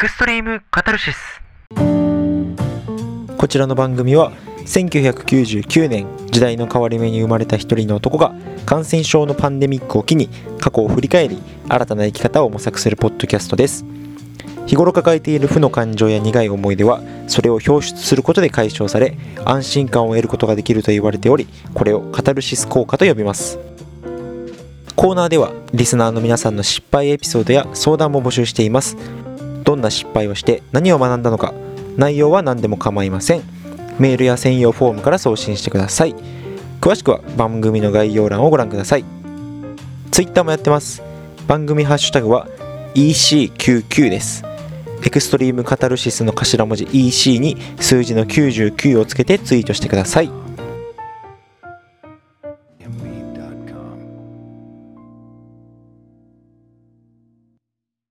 クストリームカタルシス。こちらの番組は1999年時代の変わり目に生まれた一人の男が感染症のパンデミックを機に過去を振り返り新たな生き方を模索するポッドキャストです。日頃抱えている負の感情や苦い思い出はそれを表出することで解消され安心感を得ることができると言われておりこれをカタルシス効果と呼びます。コーナーではリスナーの皆さんの失敗エピソードや相談も募集しています。どんな失敗をして何を学んだのか。内容は何でも構いません。メールや専用フォームから送信してください。詳しくは番組の概要欄をご覧ください。Twitter もやってます。番組ハッシュタグは EC99 です。エクストリームカタルシスの頭文字 EC に数字の99をつけてツイートしてください。